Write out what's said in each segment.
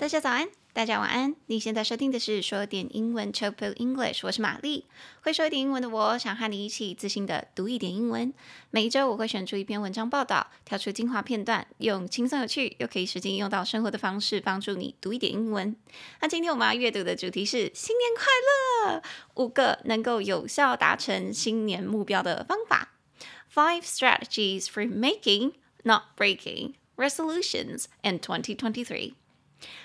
大家早安，大家晚安。你现在收听的是说点英文 c h o p English，我是玛丽。会说一点英文的我，想和你一起自信的读一点英文。每一周我会选出一篇文章报道，挑出精华片段，用轻松有趣又可以实际用到生活的方式，帮助你读一点英文。那今天我们要阅读的主题是新年快乐，五个能够有效达成新年目标的方法。Five strategies for making, not breaking, resolutions in 2023。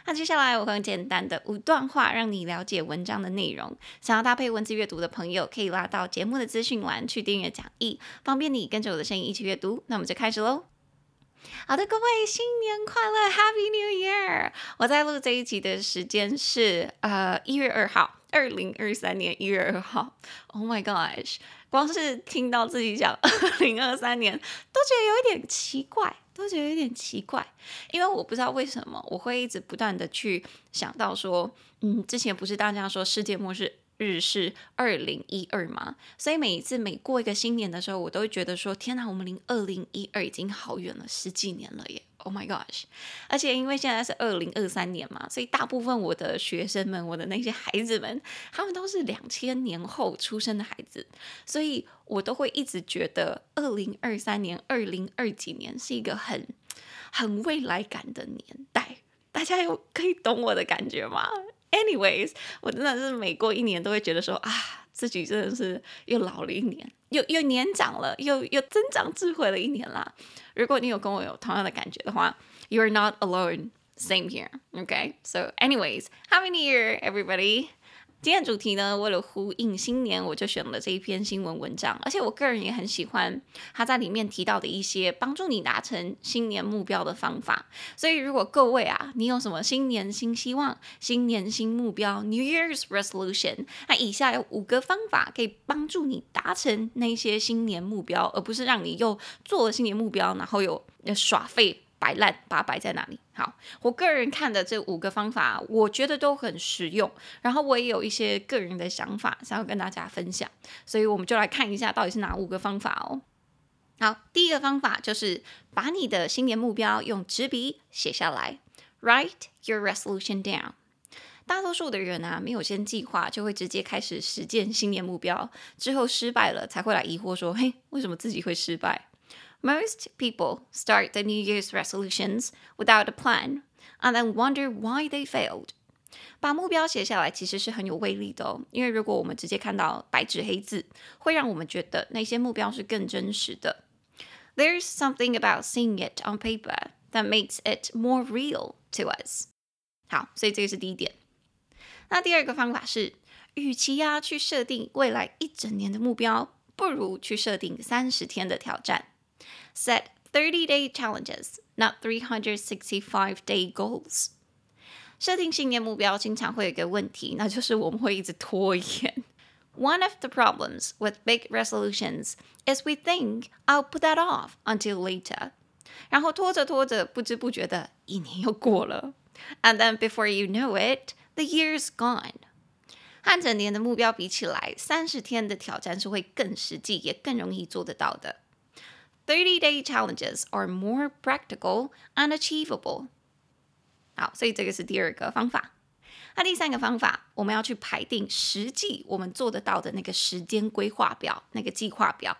那接下来我会用简单的五段话让你了解文章的内容。想要搭配文字阅读的朋友，可以拉到节目的资讯栏去订阅讲义，方便你跟着我的声音一起阅读。那我们就开始喽。好的，各位新年快乐，Happy New Year！我在录这一集的时间是呃一月二号，二零二三年一月二号。Oh my gosh！光是听到自己讲二零二三年，都觉得有一点奇怪。都觉得有点奇怪，因为我不知道为什么我会一直不断的去想到说，嗯，之前不是大家说世界末日日是二零一二吗？所以每一次每过一个新年的时候，我都会觉得说，天哪，我们离二零一二已经好远了，十几年了耶。Oh my gosh！而且因为现在是二零二三年嘛，所以大部分我的学生们，我的那些孩子们，他们都是两千年后出生的孩子，所以我都会一直觉得二零二三年、二零二几年是一个很很未来感的年代。大家有可以懂我的感觉吗？Anyways，我真的是每过一年都会觉得说啊，自己真的是又老了一年，又又年长了，又又增长智慧了一年啦。如果你有跟我有同样的感觉的话，You are not alone. Same here. Okay. So, anyways, how many Year, everybody. 今天主题呢，为了呼应新年，我就选了这一篇新闻文章，而且我个人也很喜欢他在里面提到的一些帮助你达成新年目标的方法。所以，如果各位啊，你有什么新年新希望、新年新目标 （New Year's Resolution），那以下有五个方法可以帮助你达成那些新年目标，而不是让你又做了新年目标，然后又耍废。摆烂，把它摆在哪里？好，我个人看的这五个方法，我觉得都很实用。然后我也有一些个人的想法，想要跟大家分享。所以我们就来看一下，到底是哪五个方法哦。好，第一个方法就是把你的新年目标用纸笔写下来，Write your resolution down。大多数的人啊，没有先计划，就会直接开始实践新年目标，之后失败了才会来疑惑说：“嘿，为什么自己会失败？” Most people start the New Year's resolutions without a plan and then wonder why they failed. 把目标写下来其实是很有威力的哦，因为如果我们直接看到白纸黑字，会让我们觉得那些目标是更真实的。There's something about seeing it on paper that makes it more real to us. 好，所以这个是第一点。那第二个方法是，与其呀去设定未来一整年的目标，不如去设定三十天的挑战。 Set 30-day challenges, not 365-day goals. 设定新年目标经常会有一个问题，那就是我们会一直拖延。One of the problems with big resolutions is we think I'll put that off until later. 然后拖着拖着，不知不觉的一年又过了。And then before you know it, the year's gone. 和整年的目标比起来，三十天的挑战是会更实际，也更容易做得到的。 Thirty-day challenges are more practical and achievable. 好，所以这个是第二个方法。那第三个方法，我们要去排定实际我们做得到的那个时间规划表，那个计划表。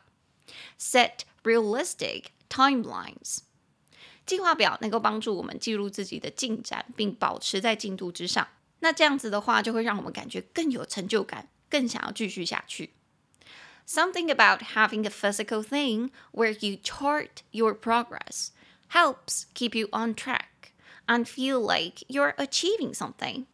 Set realistic timelines. 计划表能够帮助我们记录自己的进展，并保持在进度之上。那这样子的话，就会让我们感觉更有成就感，更想要继续下去。Something about having a physical thing where you chart your progress helps keep you on track and feel like you're achieving something.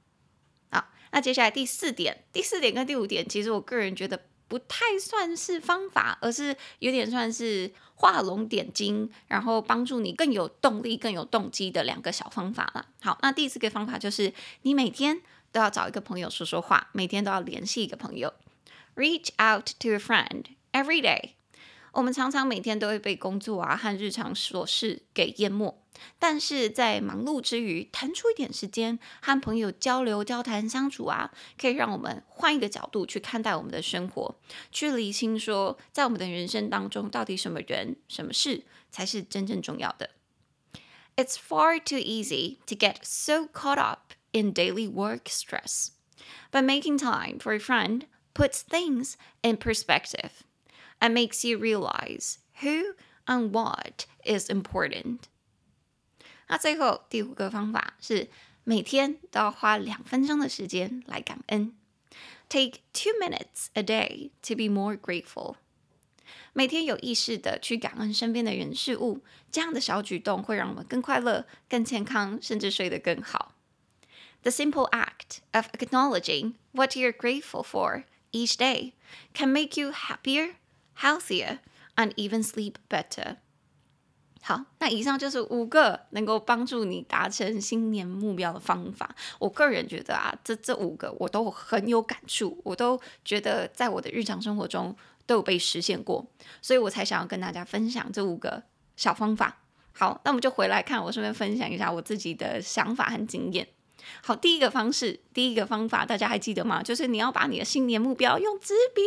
好，那接下来第四点，第四点跟第五点，其实我个人觉得不太算是方法，而是有点算是画龙点睛，然后帮助你更有动力、更有动机的两个小方法了。好，那第四个方法就是你每天都要找一个朋友说说话，每天都要联系一个朋友。Reach out to a friend every day。我们常常每天都会被工作啊和日常琐事给淹没，但是在忙碌之余，腾出一点时间和朋友交流、交谈、相处啊，可以让我们换一个角度去看待我们的生活，去厘清说，在我们的人生当中，到底什么人、什么事才是真正重要的。 It's far too easy to get so caught up in daily work stress. But making time for a friend puts things in perspective and makes you realize who and what is important. 那最后第五个方法是每天都要花两分钟的时间来感恩。Take two minutes a day to be more grateful. 每天有意识的去感恩身边的人事物，这样的小举动会让我们更快乐、更健康，甚至睡得更好。The simple act of acknowledging what you're grateful for each day can make you happier, healthier, and even sleep better. 好，那以上就是五个能够帮助你达成新年目标的方法。我个人觉得啊，这这五个我都很有感触，我都觉得在我的日常生活中都有被实现过，所以我才想要跟大家分享这五个小方法。好，那我们就回来看，我顺便分享一下我自己的想法和经验。好，第一个方式，第一个方法，大家还记得吗？就是你要把你的新年目标用纸笔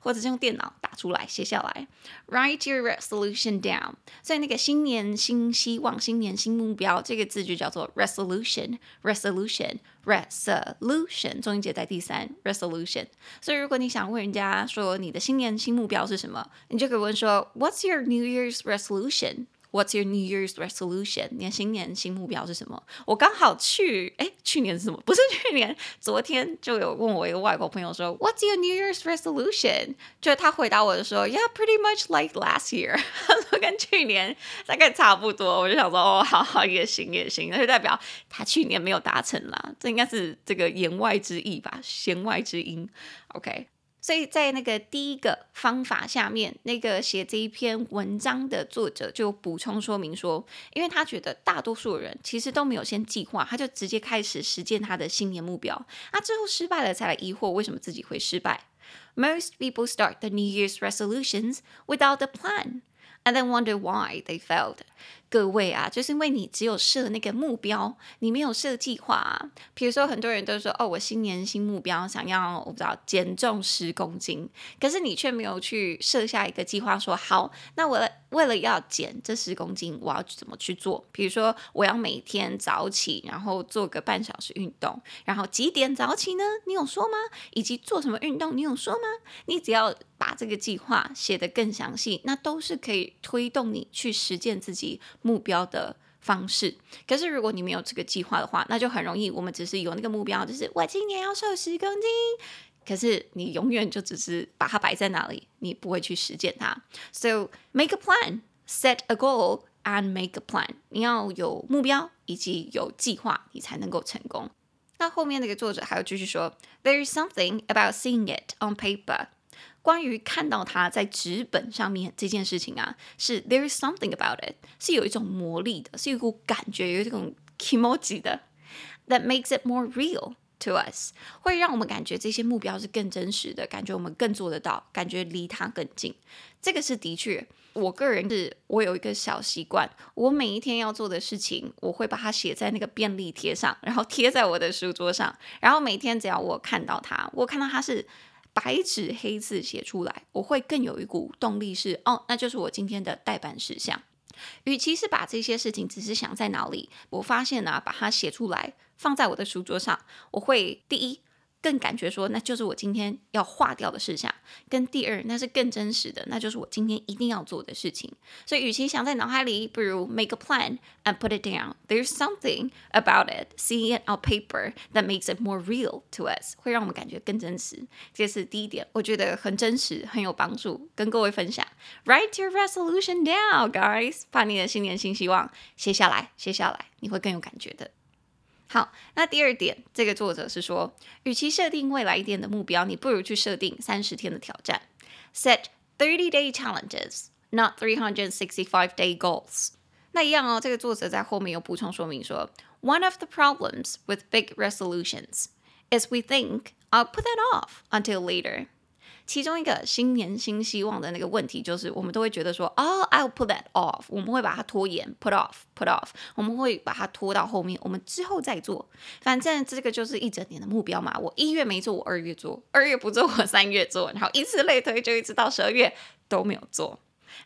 或者是用电脑打出来，写下来，write your resolution down。所以那个新年新希望、新年新目标这个字就叫做 resolution，resolution，resolution，重音节在第三，resolution。所以如果你想问人家说你的新年新目标是什么，你就可以问说，What's your New Year's resolution？What's your New Year's resolution？你的新年新目标是什么？我刚好去，哎，去年是什么？不是去年，昨天就有问我一个外国朋友说，What's your New Year's resolution？就他回答我的时候，Yeah, pretty much like last year。他说跟去年大概差不多。我就想说，哦，好好也行也行，那就代表他去年没有达成啦。这应该是这个言外之意吧，弦外之音。OK。所以在那个第一个方法下面，那个写这一篇文章的作者就补充说明说，因为他觉得大多数人其实都没有先计划，他就直接开始实践他的新年目标，那最后失败了才来疑惑为什么自己会失败。Most people start the New Year's resolutions without a plan, and then wonder why they failed. 各位啊，就是因为你只有设那个目标，你没有设计划啊。比如说，很多人都说：“哦，我新年新目标，想要我不知道减重十公斤。”可是你却没有去设下一个计划，说：“好，那我为了要减这十公斤，我要怎么去做？”比如说，我要每天早起，然后做个半小时运动，然后几点早起呢？你有说吗？以及做什么运动？你有说吗？你只要把这个计划写得更详细，那都是可以推动你去实践自己。目标的方式，可是如果你没有这个计划的话，那就很容易。我们只是有那个目标，就是我今年要瘦十公斤，可是你永远就只是把它摆在那里，你不会去实践它。So make a plan, set a goal, and make a plan。你要有目标以及有计划，你才能够成功。那后面那个作者还要继续说，There is something about seeing it on paper。关于看到它在纸本上面这件事情啊，是 there is something about it，是有一种魔力的，是有一股感觉，有一种 kimoji 的，that makes it more real to us，会让我们感觉这些目标是更真实的，感觉我们更做得到，感觉离它更近。这个是的确，我个人是我有一个小习惯，我每一天要做的事情，我会把它写在那个便利贴上，然后贴在我的书桌上，然后每天只要我看到它，我看到它是。白纸黑字写出来，我会更有一股动力是，哦，那就是我今天的待办事项。与其是把这些事情只是想在脑里，我发现呢、把它写出来，放在我的书桌上，我会第一。更感觉说，那就是我今天要划掉的事项。跟第二，那是更真实的，那就是我今天一定要做的事情。所以，与其想在脑海里，不如 make a plan and put it down. There's something about it, seeing it on paper, that makes it more real to us，会让我们感觉更真实。这是第一点，我觉得很真实，很有帮助，跟各位分享。Write your resolution down, guys，把你的新年新希望写下来，写下来，你会更有感觉的。好，那第二点，这个作者是说，与其设定未来一点的目标，你不如去设定三十天的挑战，set thirty day challenges, not three hundred sixty five day goals。那一样哦，这个作者在后面有补充说明说，one of the problems with big resolutions is we think I'll put that off until later。 其中一个新年新希望的那个问题，就是我们都会觉得说，哦，I'll put that off，我们会把它拖延，put off，put off，我们会把它拖到后面，我们之后再做。反正这个就是一整年的目标嘛，我一月没做，我二月做，二月不做，我三月做，然后以此类推，就一直到十二月都没有做。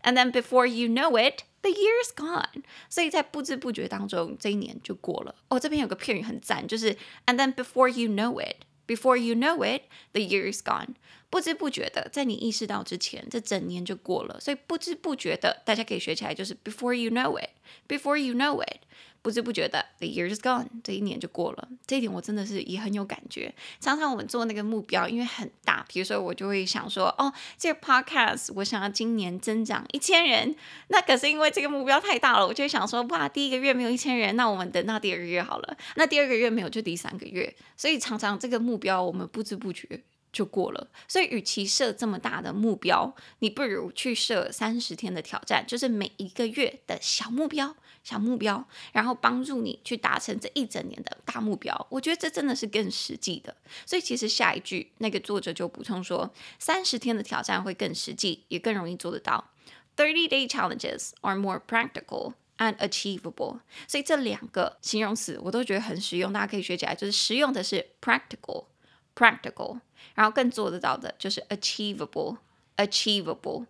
And then before you know it, The year's gone，所以在不知不觉当中，这一年就过了。哦，这边有个片语很赞，就是 And then before you know it Before you know it，the year is gone。不知不觉的，在你意识到之前，这整年就过了。所以不知不觉的，大家可以学起来，就是 Before you know it，before you know it。不知不觉的，the year is gone，这一年就过了。这一点我真的是也很有感觉。常常我们做那个目标，因为很大，比如说我就会想说，哦，这个 podcast 我想要今年增长一千人，那可是因为这个目标太大了，我就想说，哇，第一个月没有一千人，那我们等到第二个月好了。那第二个月没有，就第三个月。所以常常这个目标我们不知不觉就过了。所以与其设这么大的目标，你不如去设三十天的挑战，就是每一个月的小目标。小目标，然后帮助你去达成这一整年的大目标。我觉得这真的是更实际的。所以其实下一句那个作者就补充说，三十天的挑战会更实际，也更容易做得到。Thirty day challenges are more practical and achievable。所以这两个形容词我都觉得很实用，大家可以学起来。就是实用的是 practical，practical，然后更做得到的就是 achievable，achievable。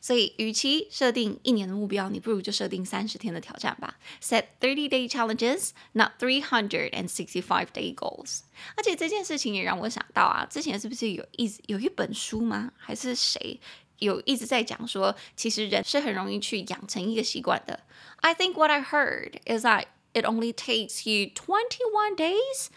所以，与其设定一年的目标，你不如就设定三十天的挑战吧。Set thirty day challenges, not three hundred and sixty five day goals。而且这件事情也让我想到啊，之前是不是有一有一本书吗？还是谁有一直在讲说，其实人是很容易去养成一个习惯的。I think what I heard is that it only takes you twenty one days.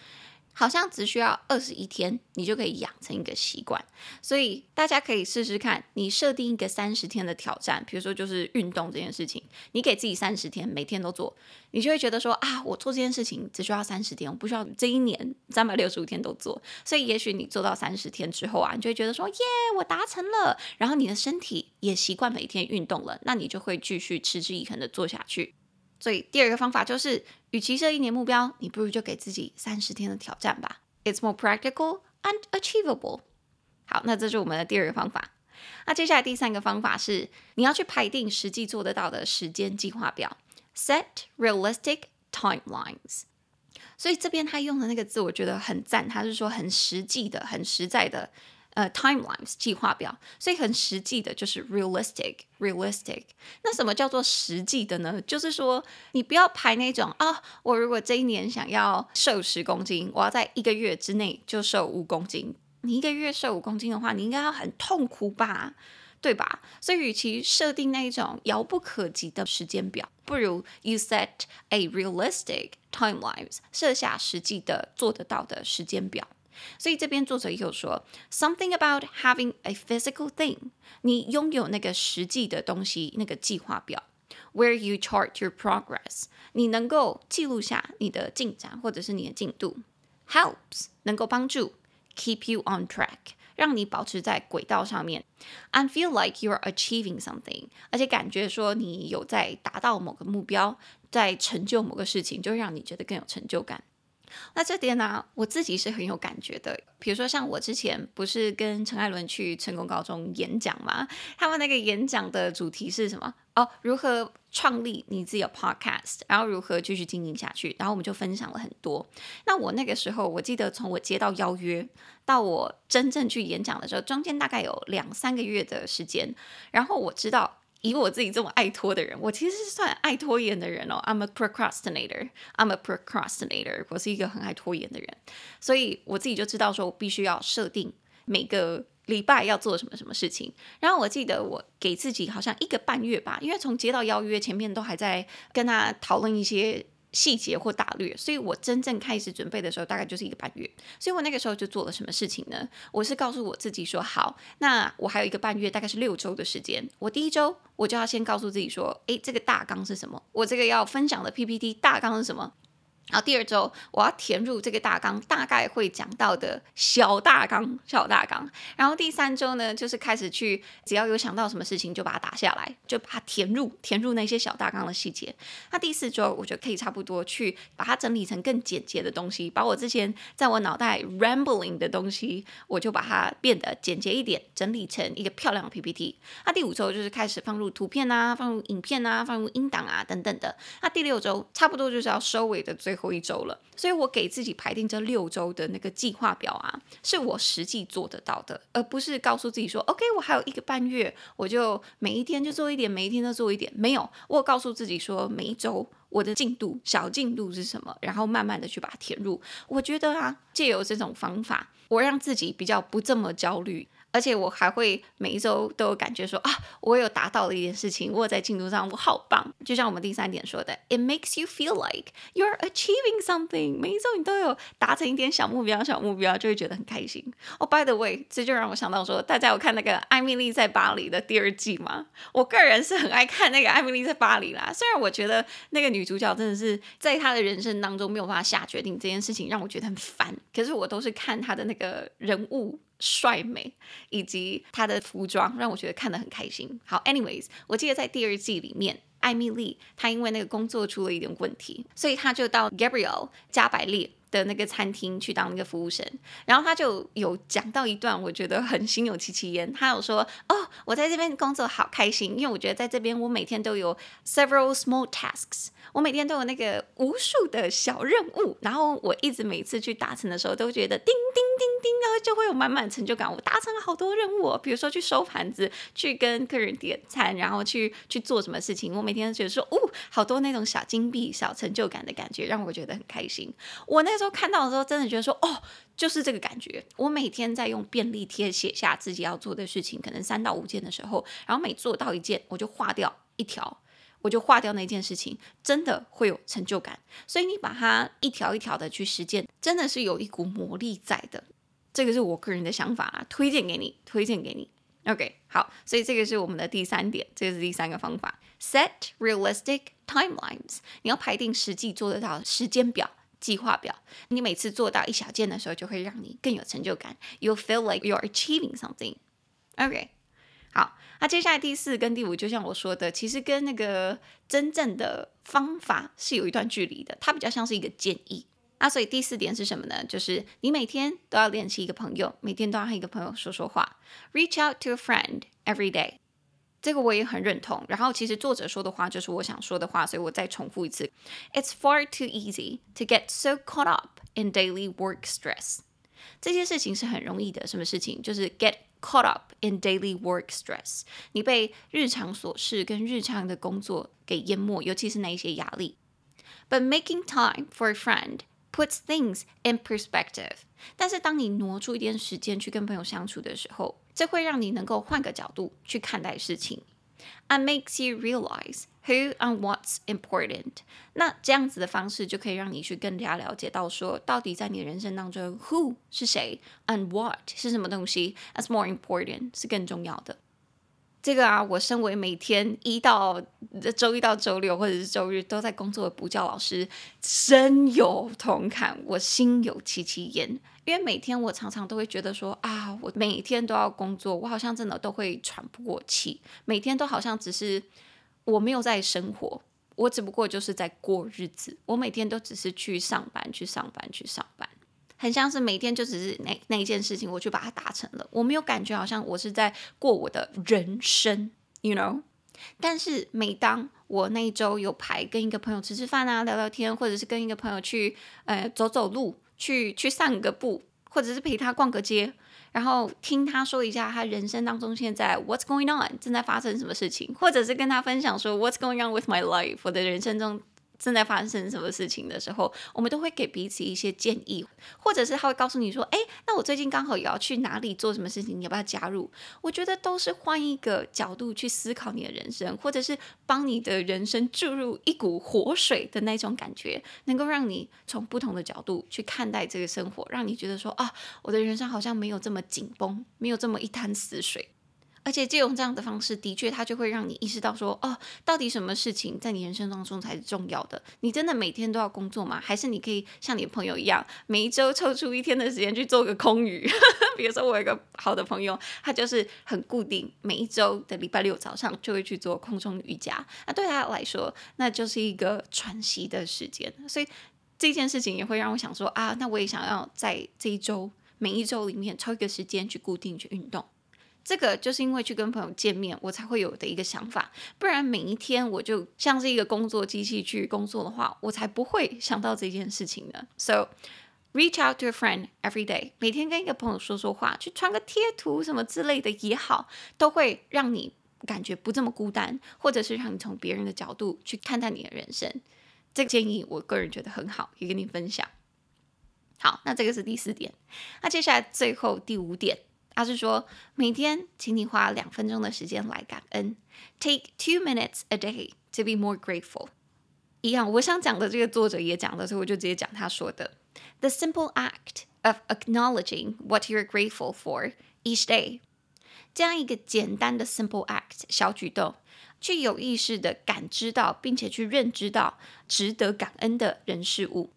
好像只需要二十一天，你就可以养成一个习惯。所以大家可以试试看，你设定一个三十天的挑战，比如说就是运动这件事情，你给自己三十天，每天都做，你就会觉得说啊，我做这件事情只需要三十天，我不需要这一年三百六十五天都做。所以也许你做到三十天之后啊，你就会觉得说耶，我达成了，然后你的身体也习惯每天运动了，那你就会继续持之以恒的做下去。所以第二个方法就是，与其设一年目标，你不如就给自己三十天的挑战吧。It's more practical and achievable。好，那这是我们的第二个方法。那接下来第三个方法是，你要去排定实际做得到的时间计划表，set realistic timelines。所以这边他用的那个字，我觉得很赞，他是说很实际的、很实在的。呃、，timelines 计划表，所以很实际的，就是 realistic，realistic。那什么叫做实际的呢？就是说，你不要排那种啊，我如果这一年想要瘦十公斤，我要在一个月之内就瘦五公斤。你一个月瘦五公斤的话，你应该要很痛苦吧，对吧？所以，与其设定那种遥不可及的时间表，不如 you set a realistic timelines，设下实际的做得到的时间表。所以这边作者也有说，something about having a physical thing，你拥有那个实际的东西，那个计划表，where you chart your progress，你能够记录下你的进展或者是你的进度，helps 能够帮助 keep you on track，让你保持在轨道上面，and feel like you are achieving something，而且感觉说你有在达到某个目标，在成就某个事情，就会让你觉得更有成就感。 那这点呢、我自己是很有感觉的。比如说，像我之前不是跟陈艾伦去成功高中演讲吗？他们那个演讲的主题是什么？哦，如何创立你自己的 podcast，然后如何继续经营下去。然后我们就分享了很多。那我那个时候，我记得从我接到邀约到我真正去演讲的时候，中间大概有两三个月的时间。然后我知道。以我自己这么爱拖的人，我其实是算爱拖延的人哦。I'm a procrastinator. I'm a procrastinator. 我是一个很爱拖延的人，所以我自己就知道说，我必须要设定每个礼拜要做什么什么事情。然后我记得我给自己好像一个半月吧，因为从接到邀约前面都还在跟他讨论一些。细节或大略，所以我真正开始准备的时候，大概就是一个半月。所以我那个时候就做了什么事情呢？我是告诉我自己说，好，那我还有一个半月，大概是六周的时间。我第一周我就要先告诉自己说，诶，这个大纲是什么？我这个要分享的 PPT 大纲是什么？然后第二周我要填入这个大纲，大概会讲到的小大纲、小大纲。然后第三周呢，就是开始去，只要有想到什么事情就把它打下来，就把它填入填入那些小大纲的细节。那第四周我觉得可以差不多去把它整理成更简洁的东西，把我之前在我脑袋 rambling 的东西，我就把它变得简洁一点，整理成一个漂亮的 PPT。那第五周就是开始放入图片啊，放入影片啊，放入音档啊等等的。那第六周差不多就是要收尾的最最后一周了，所以我给自己排定这六周的那个计划表啊，是我实际做得到的，而不是告诉自己说，OK，我还有一个半月，我就每一天就做一点，每一天都做一点。没有，我告诉自己说，每一周我的进度小进度是什么，然后慢慢的去把它填入。我觉得啊，借由这种方法，我让自己比较不这么焦虑。而且我还会每一周都有感觉说啊，我有达到了一件事情，我在进度上我好棒。就像我们第三点说的，It makes you feel like you're achieving something。每一周你都有达成一点小目标，小目标就会觉得很开心。哦，by the way，这就让我想到说，大家有看那个《艾米丽在巴黎》的第二季吗？我个人是很爱看那个《艾米丽在巴黎》啦。虽然我觉得那个女女主角真的是在她的人生当中没有办法下决定，这件事情让我觉得很烦。可是我都是看她的那个人物。帅美以及她的服装让我觉得看得很开心。好，anyways，我记得在第二季里面，艾米丽她因为那个工作出了一点问题，所以她就到 Gabriel 加百列的那个餐厅去当那个服务生。然后他就有讲到一段，我觉得很心有戚戚焉。他有说：“哦，我在这边工作好开心，因为我觉得在这边我每天都有 several small tasks。”我每天都有那个无数的小任务，然后我一直每次去达成的时候，都觉得叮叮叮，就会有满满成就感。我达成了好多任务，比如说去收盘子，去跟客人点餐，然后去去做什么事情。我每天都觉得说，哦，好多那种小金币、小成就感的感觉，让我觉得很开心。我那时候看到的时候，真的觉得说，哦，就是这个感觉。我每天在用便利贴写下自己要做的事情，可能三到五件的时候，然后每做到一件，我就划掉一条。我就划掉那件事情，真的会有成就感。所以你把它一条一条的去实践，真的是有一股魔力在的。这个是我个人的想法啊，推荐给你，推荐给你。OK，好，所以这个是我们的第三点，这个是第三个方法：set realistic timelines。你要排定实际做得到时间表、计划表。你每次做到一小件的时候，就会让你更有成就感。You feel like you are achieving something. OK。好，那接下来第四跟第五，就像我说的，其实跟那个真正的方法是有一段距离的，它比较像是一个建议。那所以第四点是什么呢？就是你每天都要联系一个朋友，每天都要和一个朋友说说话，reach out to a friend every day。这个我也很认同。然后其实作者说的话就是我想说的话，所以我再重复一次：It's far too easy to get so caught up in daily work stress。这些事情是很容易的，什么事情？就是 get Caught up in daily work stress，你被日常琐事跟日常的工作给淹没，尤其是那一些压力。But making time for a friend puts things in perspective。但是当你挪出一点时间去跟朋友相处的时候，这会让你能够换个角度去看待事情。And makes you realize who and what's important。那这样子的方式就可以让你去更加了解到说，到底在你的人生当中，who 是谁，and what 是什么东西，as more important 是更重要的。 这个啊，我身为每天一到周一到周六或者是周日都在工作的补教老师，深有同感，我心有戚戚焉。因为每天我常常都会觉得说啊，我每天都要工作，我好像真的都会喘不过气。每天都好像只是我没有在生活，我只不过就是在过日子。我每天都只是去上班，去上班，去上班。很像是每天就只是那那一件事情，我去把它达成了，我没有感觉好像我是在过我的人生，you know。但是每当我那一周有排跟一个朋友吃吃饭啊、聊聊天，或者是跟一个朋友去呃走走路、去去散个步，或者是陪他逛个街，然后听他说一下他人生当中现在 what's going on 正在发生什么事情，或者是跟他分享说 what's going on with my life 我的人生中。正在发生什么事情的时候，我们都会给彼此一些建议，或者是他会告诉你说：“哎，那我最近刚好也要去哪里做什么事情，你要不要加入？”我觉得都是换一个角度去思考你的人生，或者是帮你的人生注入一股活水的那种感觉，能够让你从不同的角度去看待这个生活，让你觉得说：“啊，我的人生好像没有这么紧绷，没有这么一潭死水。”而且借用这样的方式，的确，它就会让你意识到说，哦，到底什么事情在你人生当中才是重要的？你真的每天都要工作吗？还是你可以像你的朋友一样，每一周抽出一天的时间去做个空余？比如说，我有一个好的朋友，他就是很固定，每一周的礼拜六早上就会去做空中瑜伽。那对他来说，那就是一个喘息的时间。所以这件事情也会让我想说，啊，那我也想要在这一周每一周里面抽一个时间去固定去运动。这个就是因为去跟朋友见面，我才会有的一个想法。不然每一天我就像是一个工作机器去工作的话，我才不会想到这件事情呢。So reach out to a friend every day，每天跟一个朋友说说话，去传个贴图什么之类的也好，都会让你感觉不这么孤单，或者是让你从别人的角度去看待你的人生。这个建议我个人觉得很好，也跟你分享。好，那这个是第四点。那接下来最后第五点。他是说，每天请你花两分钟的时间来感恩，Take two minutes a day to be more grateful。一样，我想讲的这个作者也讲了，所以我就直接讲他说的：The simple act of acknowledging what you're grateful for each day。这样一个简单的 simple act 小举动，去有意识的感知到，并且去认知到值得感恩的人事物，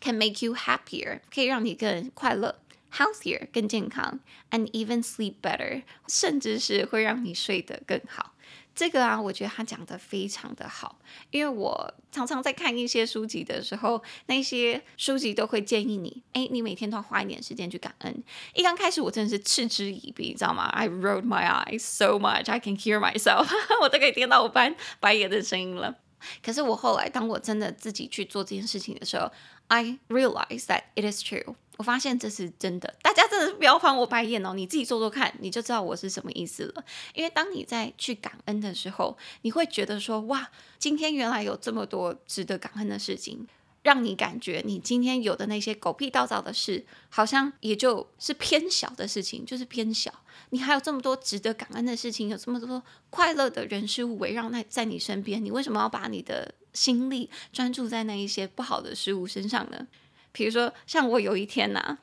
can make you happier，可以让你更快乐。 Healthier 更健康，and even sleep better，甚至是会让你睡得更好。这个啊，我觉得他讲得非常的好，因为我常常在看一些书籍的时候，那些书籍都会建议你，哎，你每天都要花一点时间去感恩。一刚开始我真的是嗤之以鼻，你知道吗？I rolled my eyes so much I can hear myself，我都可以听到我翻白眼的声音了。可是我后来，当我真的自己去做这件事情的时候，I realize that it is true。我发现这是真的，大家真的是不要翻我白眼哦！你自己做做看，你就知道我是什么意思了。因为当你在去感恩的时候，你会觉得说：哇，今天原来有这么多值得感恩的事情，让你感觉你今天有的那些狗屁倒灶的事，好像也就是偏小的事情，就是偏小。你还有这么多值得感恩的事情，有这么多快乐的人事物围绕在在你身边，你为什么要把你的心力专注在那一些不好的事物身上呢？比如说，像我有一天呐、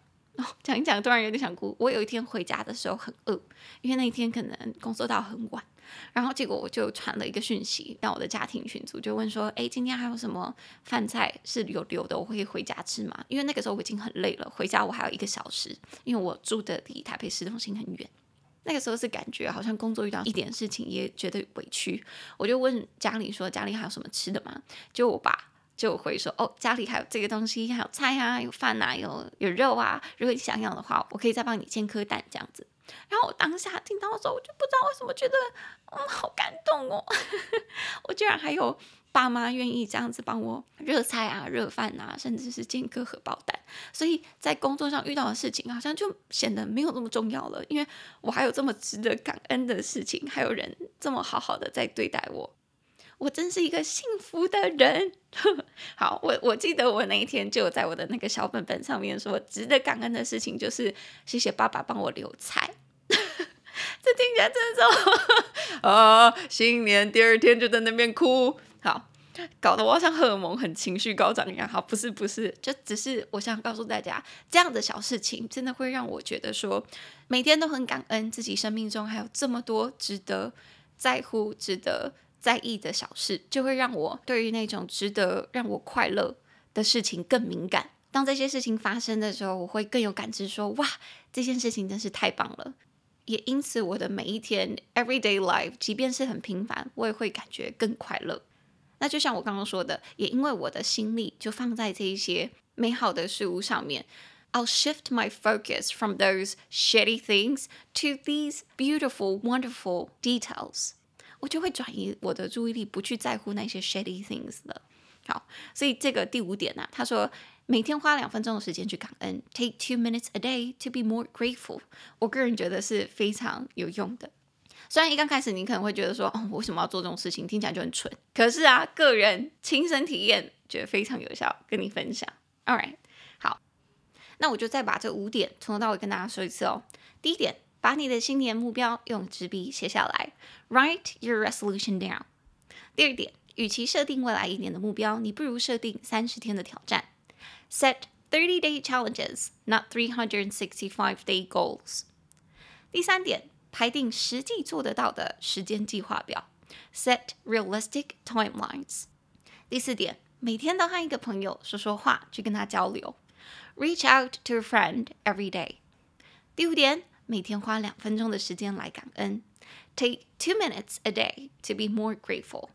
讲一讲，突然有点想哭。我有一天回家的时候很饿，因为那一天可能工作到很晚，然后结果我就传了一个讯息让我的家庭群组，就问说：“哎，今天还有什么饭菜是有留的？我会回家吃吗？”因为那个时候我已经很累了，回家我还有一个小时，因为我住的离台北市中心很远。那个时候是感觉好像工作遇到一点事情也觉得委屈，我就问家里说：“家里还有什么吃的吗？”就我爸。就会说哦，家里还有这个东西，还有菜啊，有饭啊，有有肉啊。如果你想要的话，我可以再帮你煎颗蛋这样子。然后我当下听到的时候，我就不知道为什么觉得嗯，好感动哦。我居然还有爸妈愿意这样子帮我热菜啊、热饭啊，甚至是煎颗荷包蛋。所以在工作上遇到的事情，好像就显得没有那么重要了，因为我还有这么值得感恩的事情，还有人这么好好的在对待我。我真是一个幸福的人。好，我我记得我那一天就在我的那个小本本上面说，值得感恩的事情就是谢谢爸爸帮我留菜。这听起来真的是 啊，新年第二天就在那边哭，好，搞得我好像荷尔蒙很情绪高涨一样。好，不是不是，就只是我想告诉大家，这样的小事情真的会让我觉得说，每天都很感恩自己生命中还有这么多值得在乎、值得。在意的小事，就会让我对于那种值得让我快乐的事情更敏感。当这些事情发生的时候，我会更有感知说，哇，这件事情真是太棒了。也因此，我的每一天 everyday life，即便是很平凡，我也会感觉更快乐。那就像我刚刚说的，也因为我的心力就放在这一些美好的事物上面，I'll shift my focus from those shitty things to these beautiful, wonderful details. 我就会转移我的注意力，不去在乎那些 shady things 了。好，所以这个第五点呢、啊，他说每天花两分钟的时间去感恩，take two minutes a day to be more grateful。我个人觉得是非常有用的。虽然一刚开始你可能会觉得说，哦，我为什么要做这种事情？听起来就很蠢。可是啊，个人亲身体验，觉得非常有效，跟你分享。All right，好，那我就再把这五点从头到尾跟大家说一次哦。第一点。把你的新年目标用纸笔写下来，Write your resolution down。第二点，与其设定未来一年的目标，你不如设定三十天的挑战，Set thirty day challenges, not three hundred sixty-five day goals。第三点，排定实际做得到的时间计划表，Set realistic timelines。第四点，每天都和一个朋友说说话，去跟他交流，Reach out to a friend every day。第五点。 每天花两分钟的时间来感恩，Take two minutes a day to be more grateful。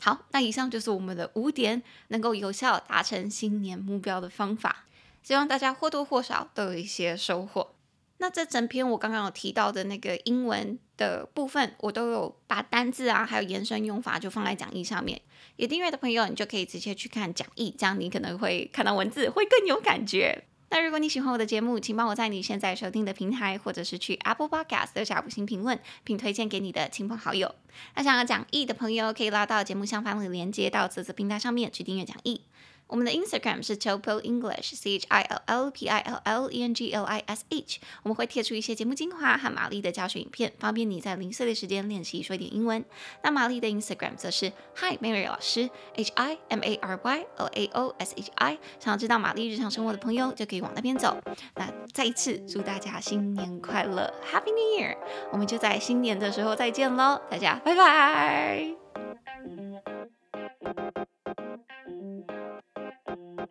好，那以上就是我们的五点能够有效达成新年目标的方法，希望大家或多或少都有一些收获。那这整篇我刚刚有提到的那个英文的部分，我都有把单字啊，还有延伸用法就放在讲义上面。有订阅的朋友，你就可以直接去看讲义，这样你可能会看到文字会更有感觉。那如果你喜欢我的节目，请帮我在你现在收听的平台，或者是去 Apple Podcast 留下五星评论，并推荐给你的亲朋好友。那想要讲义的朋友，可以拉到节目下方的链接到啧啧平台上面去订阅讲义。我们的 Instagram 是 Chill English，C H I L L P I L L E N G L I S H。我们会贴出一些节目精华和玛丽的教学影片，方便你在零碎的时间练习说一点英文。那玛丽的 Instagram 则是 Hi Mary 老师，H I M A R Y L A O S H I。想要知道玛丽日常生活的朋友，就可以往那边走。那再一次祝大家新年快乐，Happy New Year！我们就在新年的时候再见喽，大家拜拜。